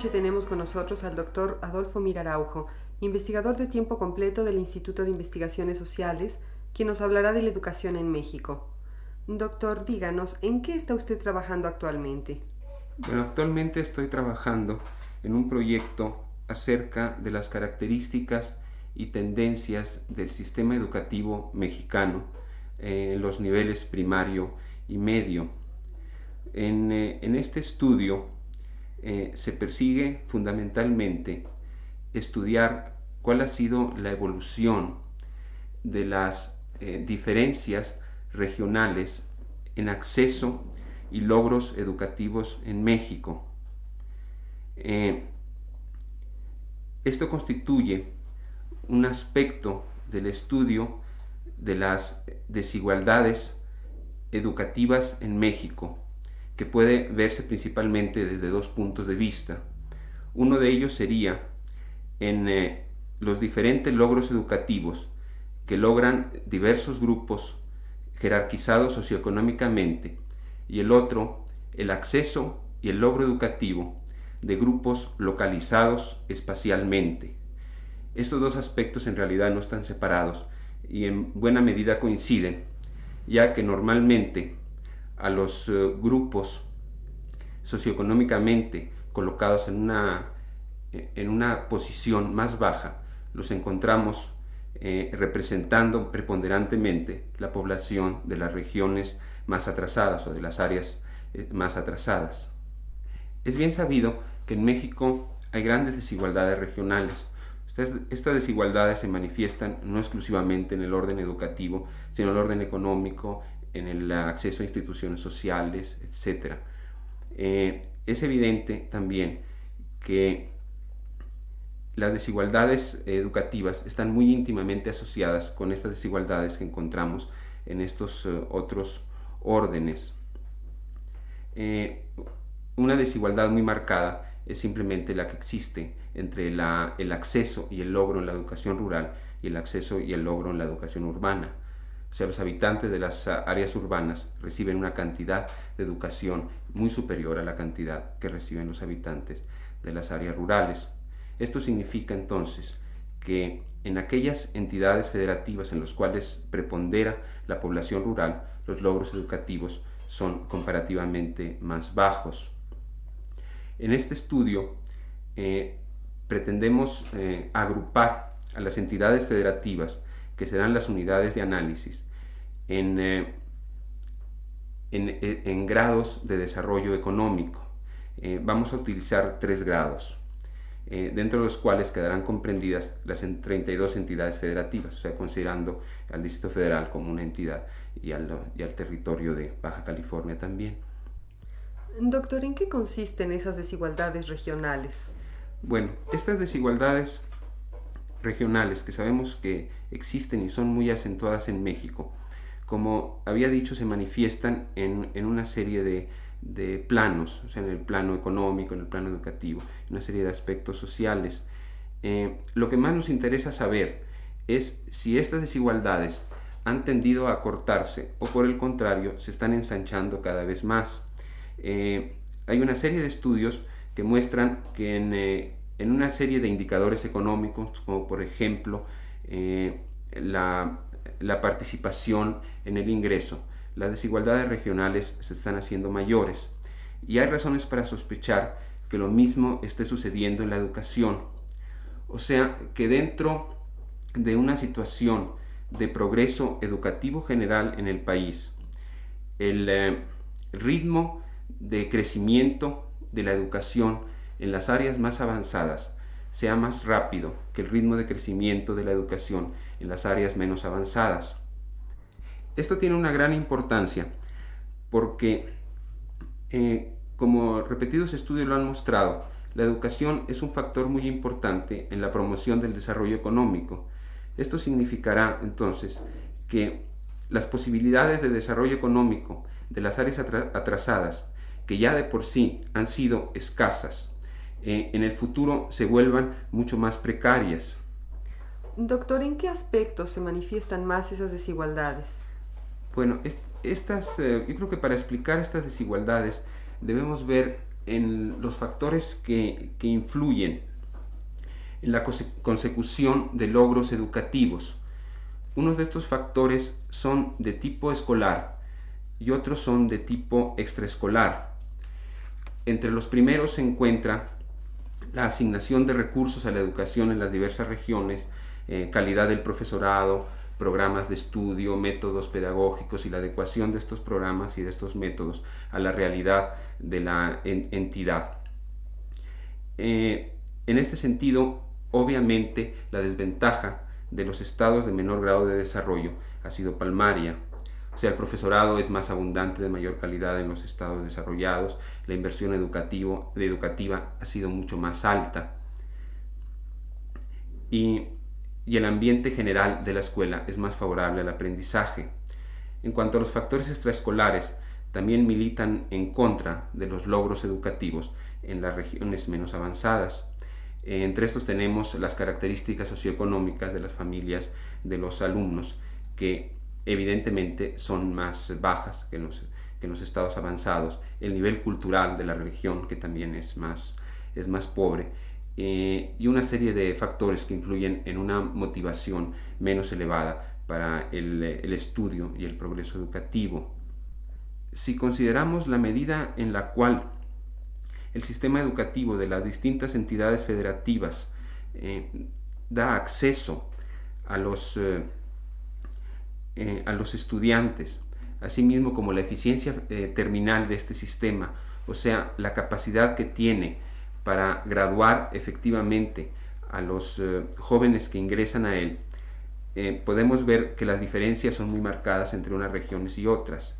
Noche tenemos con nosotros al doctor Adolfo Miraraujo, investigador de tiempo completo del Instituto de Investigaciones Sociales, quien nos hablará de la educación en México. Doctor, díganos, ¿en qué está usted trabajando actualmente? Bueno, actualmente estoy trabajando en un proyecto acerca de las características y tendencias del sistema educativo mexicano eh, en los niveles primario y medio. En, eh, este estudio eh, se persigue fundamentalmente estudiar cuál ha sido la evolución de las diferencias regionales en acceso y logros educativos en México. Eh, esto constituye un aspecto del estudio de las desigualdades educativas en México, que puede verse principalmente desde dos puntos de vista. Uno de ellos sería en eh, los diferentes logros educativos que logran diversos grupos jerarquizados socioeconómicamente y el otro el acceso y el logro educativo de grupos localizados espacialmente. Estos dos aspectos en realidad no están separados y en buena medida coinciden, ya que normalmente a los eh, grupos socioeconómicamente colocados en una, en una posición más baja los encontramos eh, representando preponderantemente la población de las regiones más atrasadas o de las áreas eh, más atrasadas. Es bien sabido que en México hay grandes desigualdades regionales. Estas, desigualdades se manifiestan no exclusivamente en el orden educativo, sino en el orden económico, en el acceso a instituciones sociales, etc. Eh, es evidente también que las desigualdades educativas están muy íntimamente asociadas con estas desigualdades que encontramos en estos eh, otros órdenes. Eh, una desigualdad muy marcada es simplemente la que existe entre el acceso y el logro en la educación rural y el acceso y el logro en la educación urbana. O sea, los habitantes de las áreas urbanas reciben una cantidad de educación muy superior a la cantidad que reciben los habitantes de las áreas rurales. Esto significa entonces que en aquellas entidades federativas en las cuales prepondera la población rural, los logros educativos son comparativamente más bajos. En este estudio eh, pretendemos eh, agrupar a las entidades federativas, que serán las unidades de análisis, en, eh, en, grados de desarrollo económico. vamos a utilizar tres grados. Eh, dentro de los cuales quedarán comprendidas las 32 entidades federativas, o sea, considerando al Distrito Federal como una entidad y al, y al territorio de Baja California también. Doctor, ¿en qué consisten esas desigualdades regionales? Bueno, estas desigualdades regionales que sabemos que existen y son muy acentuadas en México, como había dicho, se manifiestan en, en una serie de, de planos, o sea, en el plano económico, en el plano educativo, una serie de aspectos sociales. Eh, lo que más nos interesa saber es si estas desigualdades han tendido a acortarse o por el contrario se están ensanchando cada vez más. Eh, hay una serie de estudios que muestran que en, eh, en, una serie de indicadores económicos, como por ejemplo la, la participación en el ingreso, las desigualdades regionales se están haciendo mayores y hay razones para sospechar que lo mismo esté sucediendo en la educación. O sea, que dentro de una situación de progreso educativo general en el país, el, eh, ritmo de crecimiento de la educación en las áreas más avanzadas sea más rápido que el ritmo de crecimiento de la educación en las áreas menos avanzadas. Esto tiene una gran importancia porque, eh, como repetidos estudios lo han mostrado, la educación es un factor muy importante en la promoción del desarrollo económico. Esto significará entonces que las posibilidades de desarrollo económico de las áreas atrasadas, que ya de por sí han sido escasas, eh, en el futuro se vuelvan mucho más precarias. Doctor, ¿en qué aspectos se manifiestan más esas desigualdades? Bueno, estas, eh, yo creo que para explicar estas desigualdades debemos ver en los factores que, que influyen en la consecución de logros educativos. Unos de estos factores son de tipo escolar y otros son de tipo extraescolar. Entre los primeros se encuentra la asignación de recursos a la educación en las diversas regiones, eh, calidad del profesorado, programas de estudio, métodos pedagógicos y la adecuación de estos programas y de estos métodos a la realidad de la entidad. Eh, en este sentido, obviamente, la desventaja de los estados de menor grado de desarrollo ha sido palmaria. O sea, el profesorado es más abundante, de mayor calidad en los estados desarrollados, la inversión educativo, educativa ha sido mucho más alta y, y el ambiente general de la escuela es más favorable al aprendizaje. En cuanto a los factores extraescolares, también militan en contra de los logros educativos en las regiones menos avanzadas. Eh, entre estos tenemos las características socioeconómicas de las familias de los alumnos, que evidentemente son más bajas que en los, estados avanzados, el nivel cultural de la religión, que también es más, es más pobre, eh, y una serie de factores que influyen en una motivación menos elevada para el, el estudio y el progreso educativo. Si consideramos la medida en la cual el sistema educativo de las distintas entidades federativas eh, da acceso a los, eh, eh, a los estudiantes, asimismo como la eficiencia terminal de este sistema, o sea, la capacidad que tiene para graduar efectivamente a los jóvenes que ingresan a él, podemos ver que las diferencias son muy marcadas entre unas regiones y otras.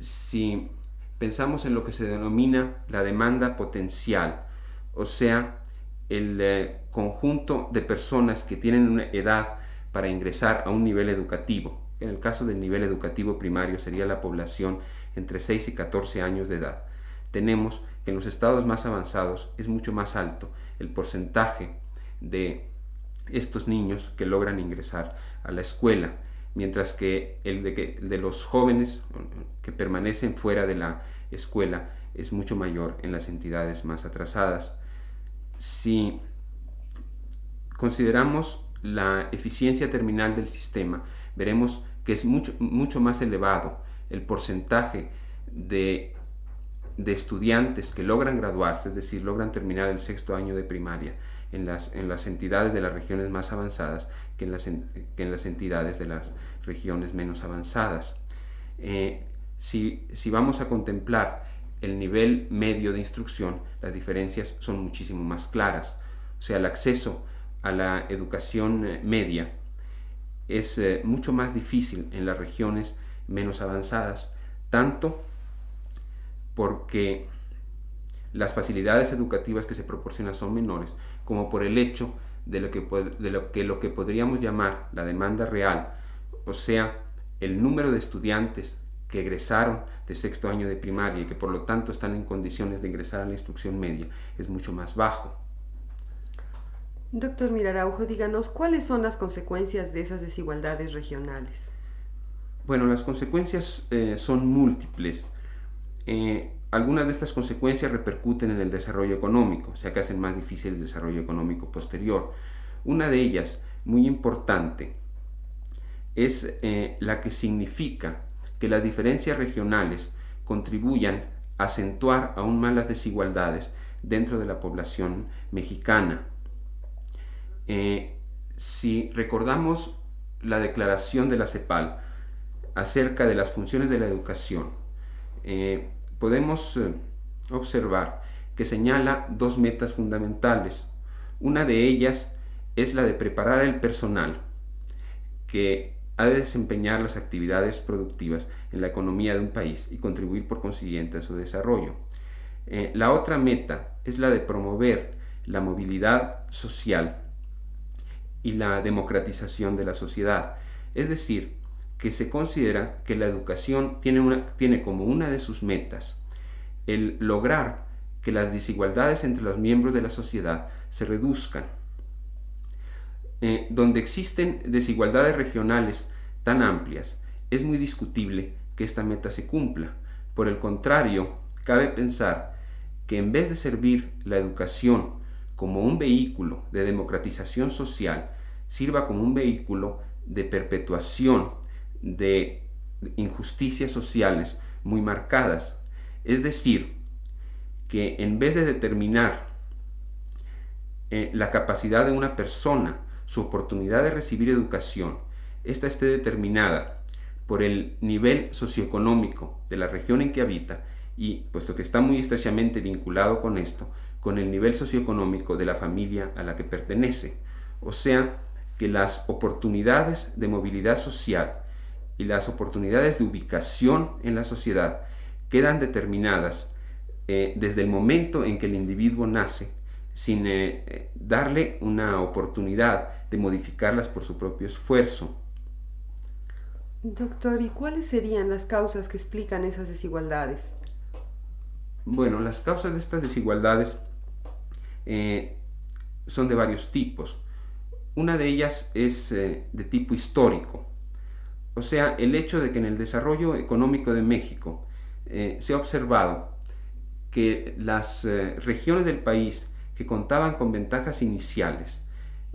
si pensamos en lo que se denomina la demanda potencial, o sea, el eh, conjunto de personas que tienen una edad para ingresar a un nivel educativo. En el caso del nivel educativo primario sería la población entre 6 y 14 años de edad. Tenemos que en los estados más avanzados es mucho más alto el porcentaje de estos niños que logran ingresar a la escuela mientras que el de, de los jóvenes que permanecen fuera de la escuela es mucho mayor en las entidades más atrasadas. Si consideramos la eficiencia terminal del sistema, veremos que es mucho, mucho más elevado el porcentaje de, de, estudiantes que logran graduarse, es decir, logran terminar el sexto año de primaria en las, en las entidades de las regiones más avanzadas que en las, que en las entidades de las regiones menos avanzadas. Eh, si, si vamos a contemplar el nivel medio de instrucción, las diferencias son muchísimo más claras. O sea, el acceso a la educación eh, media es eh, mucho más difícil en las regiones menos avanzadas, tanto porque las facilidades educativas que se proporcionan son menores, como por el hecho de lo que, de lo que, lo que podríamos llamar la demanda real o sea, el número de estudiantes que egresaron de sexto año de primaria y que por lo tanto están en condiciones de ingresar a la instrucción media es mucho más bajo. Doctor Miraraujo, díganos cuáles son las consecuencias de esas desigualdades regionales. Bueno, las consecuencias eh, son múltiples. Eh, algunas de estas consecuencias repercuten en el desarrollo económico, o sea que hacen más difícil el desarrollo económico posterior. Una de ellas, muy importante, es eh, la que significa que las diferencias regionales contribuyan a acentuar aún más las desigualdades dentro de la población mexicana. Eh, si recordamos la declaración de la CEPAL acerca de las funciones de la educación, eh, podemos observar que señala dos metas fundamentales. Una de ellas es la de preparar el personal que ha de desempeñar las actividades productivas en la economía de un país y contribuir por consiguiente a su desarrollo. Eh, la otra meta es la de promover la movilidad social y la democratización de la sociedad. Es decir, que se considera que la educación tiene, una, tiene como una de sus metas el lograr que las desigualdades entre los miembros de la sociedad se reduzcan. Eh, donde existen desigualdades regionales tan amplias, es muy discutible que esta meta se cumpla. Por el contrario, cabe pensar que en vez de servir la educación como un vehículo de democratización social, sirva como un vehículo de perpetuación de injusticias sociales muy marcadas. Es decir, que en vez de determinar eh, la capacidad de una persona, su oportunidad de recibir educación, ésta esté determinada por el nivel socioeconómico de la región en que habita y, puesto que está muy estrechamente vinculado con esto, con el nivel socioeconómico de la familia a la que pertenece. O sea, que las oportunidades de movilidad social y las oportunidades de ubicación en la sociedad quedan determinadas eh, desde el momento en que el individuo nace sin eh, darle una oportunidad de modificarlas por su propio esfuerzo. Doctor, ¿y cuáles serían las causas que explican esas desigualdades? Bueno, las causas de estas desigualdades son de varios tipos. Una de ellas es de tipo histórico. O sea, el hecho de que en el desarrollo económico de México eh, se ha observado que las eh, regiones del país que contaban con ventajas iniciales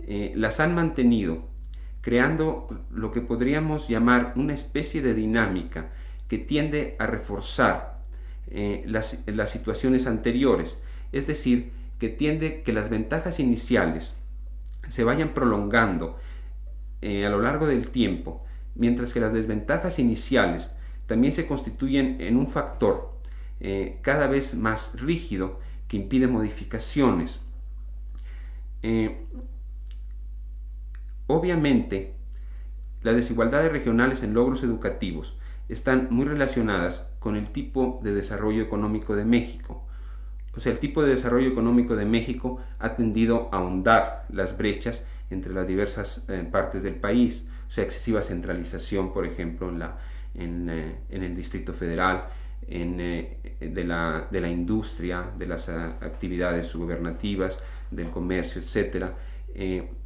eh, las han mantenido, creando lo que podríamos llamar una especie de dinámica que tiende a reforzar las, las situaciones anteriores, es decir, que tiende que las ventajas iniciales se vayan prolongando a lo largo del tiempo mientras que las desventajas iniciales también se constituyen en un factor eh, cada vez más rígido que impide modificaciones. Eh, obviamente, las desigualdades regionales en logros educativos están muy relacionadas con el tipo de desarrollo económico de México. O sea, el tipo de desarrollo económico de México ha tendido a ahondar las brechas entre las diversas eh, partes del país o sea, excesiva centralización, por ejemplo, en, la, en, eh, el Distrito Federal, en, eh, de, la, de, la, industria, de las actividades gubernativas, del comercio, etc.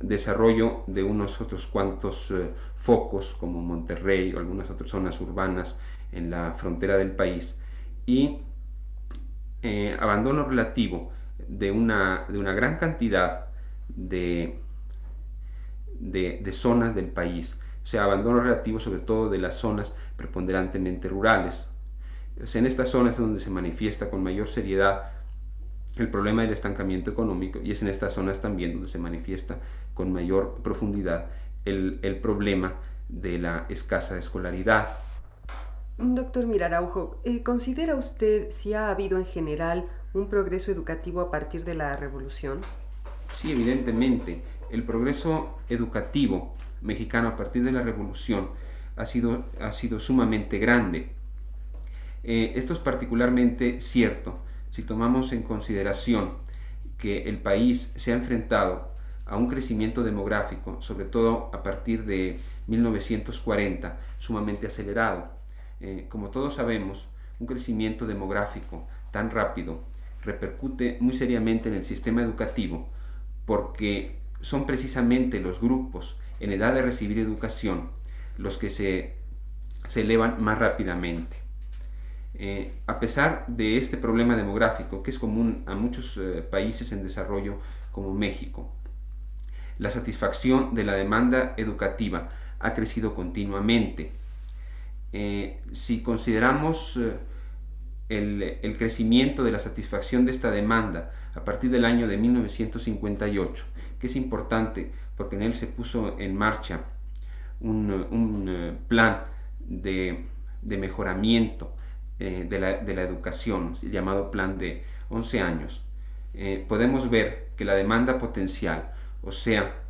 Desarrollo de unos otros cuantos focos como Monterrey o algunas otras zonas urbanas en la frontera del país y abandono relativo de una, de una gran cantidad de, de, zonas del país, o sea, abandono relativo sobre todo de las zonas preponderantemente rurales. en estas zonas es donde se manifiesta con mayor seriedad el problema del estancamiento económico y es en estas zonas también donde se manifiesta con mayor profundidad el, problema de la escasa escolaridad. Doctor Miraraujo, eh, ¿considera usted si ha habido en general un progreso educativo a partir de la revolución? Sí, evidentemente el progreso educativo mexicano a partir de la revolución ha sido, ha sido sumamente grande. Eh, esto es particularmente cierto si tomamos en consideración que el país se ha enfrentado a un crecimiento demográfico, sobre todo a partir de 1940, sumamente acelerado. Eh, como todos sabemos, un crecimiento demográfico tan rápido repercute muy seriamente en el sistema educativo porque son precisamente los grupos en edad de recibir educación los que se, elevan más rápidamente. Eh, a pesar de este problema demográfico que es común a muchos eh, países en desarrollo como México, la satisfacción de la demanda educativa ha crecido continuamente. Eh, si consideramos el, el, crecimiento de la satisfacción de esta demanda a partir del año de 1958, que es importante porque en él se puso en marcha un, eh, plan de, mejoramiento eh, de, la, educación, llamado plan de 11 años. Eh, podemos ver que la demanda potencial, o sea,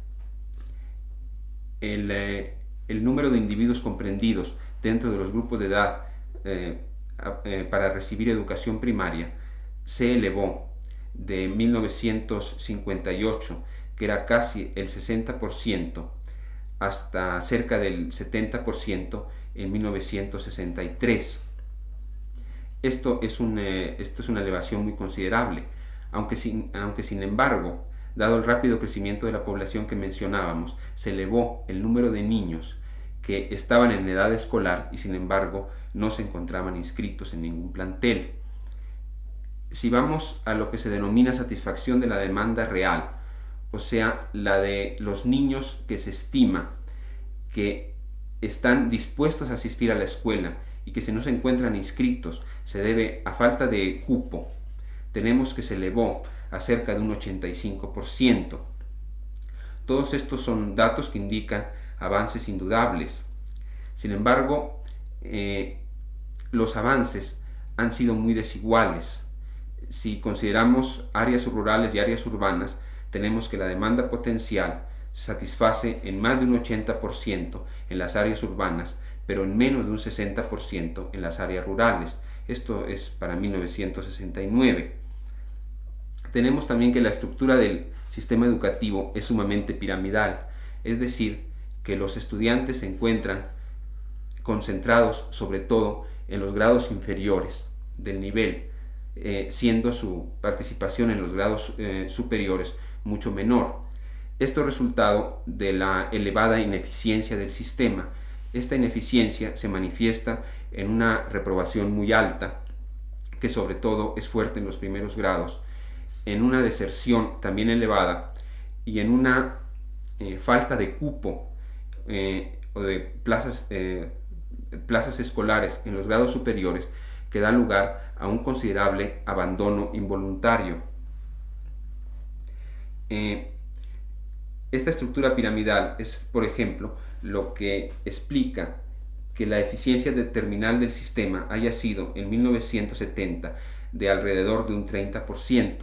el, número de individuos comprendidos dentro de los grupos de edad para recibir educación primaria, se elevó de 1958 que era casi el 60%, hasta cerca del 70% en 1963. Esto es, eh, esto es una elevación muy considerable, aunque sin, aunque sin embargo, dado el rápido crecimiento de la población que mencionábamos, se elevó el número de niños que estaban en edad escolar y sin embargo no se encontraban inscritos en ningún plantel. Si vamos a lo que se denomina satisfacción de la demanda real, o sea, la de los niños que se estima que están dispuestos a asistir a la escuela y que si no se encuentran inscritos se debe a falta de cupo, tenemos que se elevó a cerca de un 85%. Todos estos son datos que indican avances indudables. Sin embargo, eh, los avances han sido muy desiguales. Si consideramos áreas rurales y áreas urbanas, tenemos que la demanda potencial se satisface en más de un 80% en las áreas urbanas, pero en menos de un 60% en las áreas rurales. Esto es para 1969. Tenemos también que la estructura del sistema educativo es sumamente piramidal, es decir, que los estudiantes se encuentran concentrados sobre todo en los grados inferiores del nivel, eh, siendo su participación en los grados eh, superiores mucho menor. Esto es resultado de la elevada ineficiencia del sistema. Esta ineficiencia se manifiesta en una reprobación muy alta, que sobre todo es fuerte en los primeros grados, en una deserción también elevada y en una eh, falta de cupo eh, o de plazas, eh, plazas escolares en los grados superiores que da lugar a un considerable abandono involuntario. esta estructura piramidal es, por ejemplo, lo que explica que la eficiencia terminal del sistema haya sido en 1970 de alrededor de un 30%,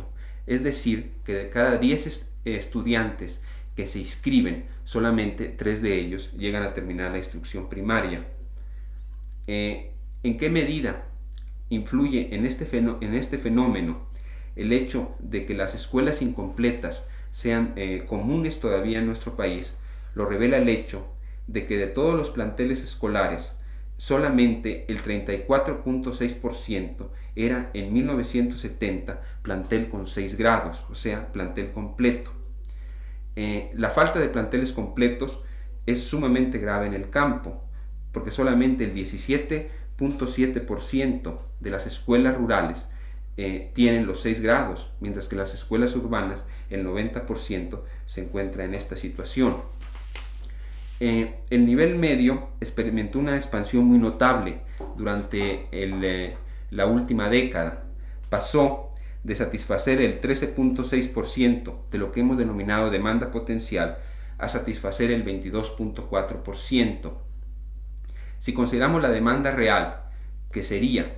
es decir, que de cada 10 estudiantes que se inscriben, solamente 3 de ellos llegan a terminar la instrucción primaria. Eh, ¿En qué medida influye en este, en este, fenómeno el hecho de que las escuelas incompletas sean eh, comunes todavía en nuestro país? Lo revela el hecho de que de todos los planteles escolares, solamente el 34.6% era en 1970 plantel con 6 grados, o sea, plantel completo. Eh, la falta de planteles completos es sumamente grave en el campo, porque solamente el 17.7% de las escuelas rurales eh, tienen los 6 grados, mientras que las escuelas urbanas el 90% se encuentra en esta situación. Eh, el nivel medio experimentó una expansión muy notable durante eh, la última década. Pasó de satisfacer el 13.6% de lo que hemos denominado demanda potencial a satisfacer el 22.4%. Si consideramos la demanda real, que sería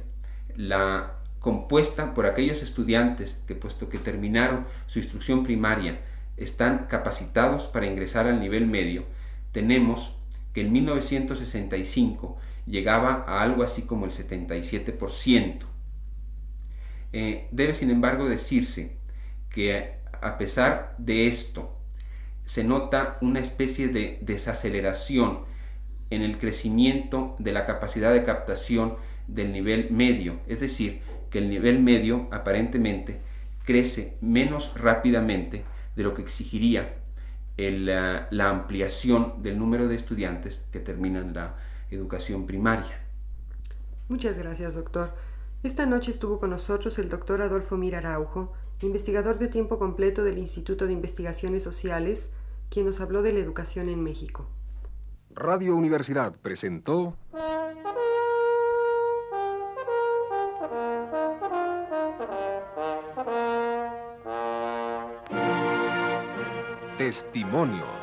la compuesta por aquellos estudiantes que puesto que terminaron su instrucción primaria están capacitados para ingresar al nivel medio, tenemos que en 1965 llegaba a algo así como el 77%. Eh, debe sin embargo decirse que a pesar de esto se nota una especie de desaceleración en el crecimiento de la capacidad de captación del nivel medio, es decir, que el nivel medio aparentemente crece menos rápidamente de lo que exigiría la, ampliación del número de estudiantes que terminan la educación primaria. Muchas gracias, doctor. Esta noche estuvo con nosotros el doctor Adolfo Mir Araujo, investigador de tiempo completo del Instituto de Investigaciones Sociales, quien nos habló de la educación en México. Radio Universidad presentó Testimonios.